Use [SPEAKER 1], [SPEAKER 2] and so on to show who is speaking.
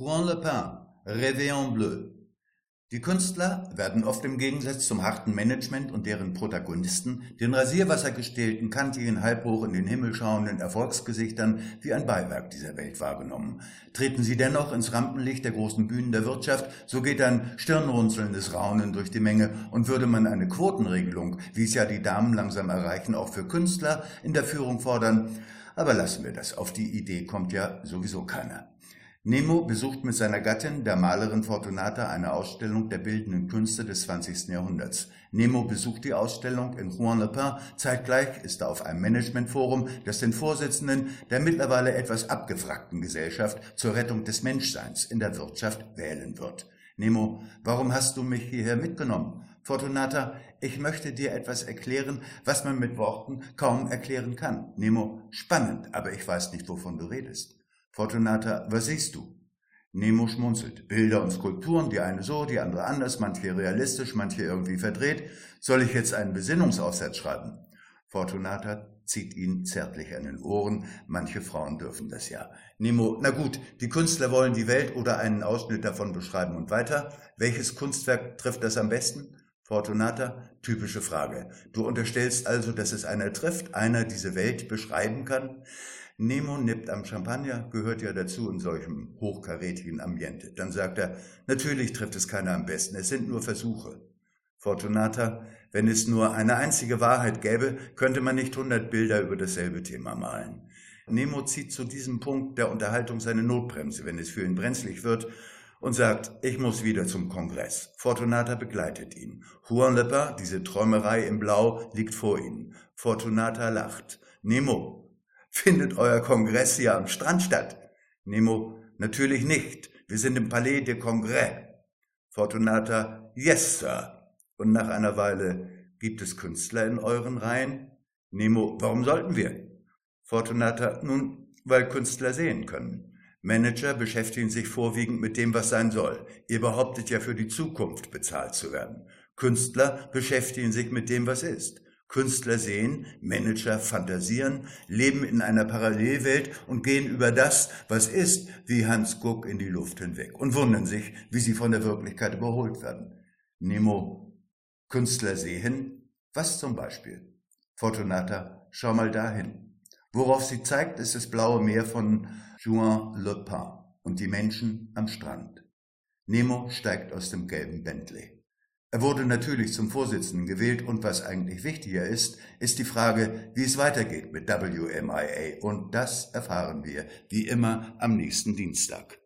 [SPEAKER 1] Juan Le Pen, Réveillon Bleu. Die Künstler werden oft im Gegensatz zum harten Management und deren Protagonisten, den rasierwassergestählten, kantigen, halbhoch in den Himmel schauenden Erfolgsgesichtern wie ein Beiwerk dieser Welt wahrgenommen. Treten sie dennoch ins Rampenlicht der großen Bühnen der Wirtschaft, so geht ein stirnrunzelndes Raunen durch die Menge und würde man eine Quotenregelung, wie es ja die Damen langsam erreichen, auch für Künstler in der Führung fordern. Aber lassen wir das, auf die Idee kommt ja sowieso keiner. Nemo besucht mit seiner Gattin, der Malerin Fortunata, eine Ausstellung der bildenden Künste des 20. Jahrhunderts. Nemo besucht die Ausstellung in Juan Le Pen. Zeitgleich ist er auf einem Managementforum, das den Vorsitzenden der mittlerweile etwas abgewrackten Gesellschaft zur Rettung des Menschseins in der Wirtschaft wählen wird. Nemo, warum hast du mich hierher mitgenommen? Fortunata, ich möchte dir etwas erklären, was man mit Worten kaum erklären kann. Nemo, spannend, aber ich weiß nicht, wovon du redest. Fortunata, was siehst du? Nemo schmunzelt. Bilder und Skulpturen, die eine so, die andere anders, manche realistisch, manche irgendwie verdreht. Soll ich jetzt einen Besinnungsaufsatz schreiben? Fortunata zieht ihn zärtlich an den Ohren. Manche Frauen dürfen das ja. Nemo, na gut, die Künstler wollen die Welt oder einen Ausschnitt davon beschreiben und weiter. Welches Kunstwerk trifft das am besten? Fortunata, typische Frage. Du unterstellst also, dass es einer trifft, einer diese Welt beschreiben kann? Nemo nippt am Champagner, gehört ja dazu in solchem hochkarätigen Ambiente. Dann sagt er, natürlich trifft es keiner am besten, es sind nur Versuche. Fortunata, wenn es nur eine einzige Wahrheit gäbe, könnte man nicht hundert Bilder über dasselbe Thema malen. Nemo zieht zu diesem Punkt der Unterhaltung seine Notbremse, wenn es für ihn brenzlig wird, und sagt, ich muss wieder zum Kongress. Fortunata begleitet ihn. Juan Lepper, diese Träumerei im Blau, liegt vor ihnen. Fortunata lacht. Nemo, Findet euer Kongress hier am Strand statt? Nemo, natürlich nicht. Wir sind im Palais de Congrès. Fortunata, yes, Sir. Und nach einer Weile, gibt es Künstler in euren Reihen? Nemo, warum sollten wir? Fortunata, nun, weil Künstler sehen können. Manager beschäftigen sich vorwiegend mit dem, was sein soll. Ihr behauptet ja für die Zukunft bezahlt zu werden. Künstler beschäftigen sich mit dem, was ist. Künstler sehen, Manager fantasieren, leben in einer Parallelwelt und gehen über das, was ist, wie Hans Guck in die Luft hinweg und wundern sich, wie sie von der Wirklichkeit überholt werden. Nemo, Künstler sehen, was zum Beispiel? Fortunata, schau mal dahin. Worauf sie zeigt, ist das blaue Meer von Juan Le Pen und die Menschen am Strand. Nemo steigt aus dem gelben Bentley. Er wurde natürlich zum Vorsitzenden gewählt und was eigentlich wichtiger ist, ist die Frage, wie es weitergeht mit WMIA und das erfahren wir wie immer am nächsten Dienstag.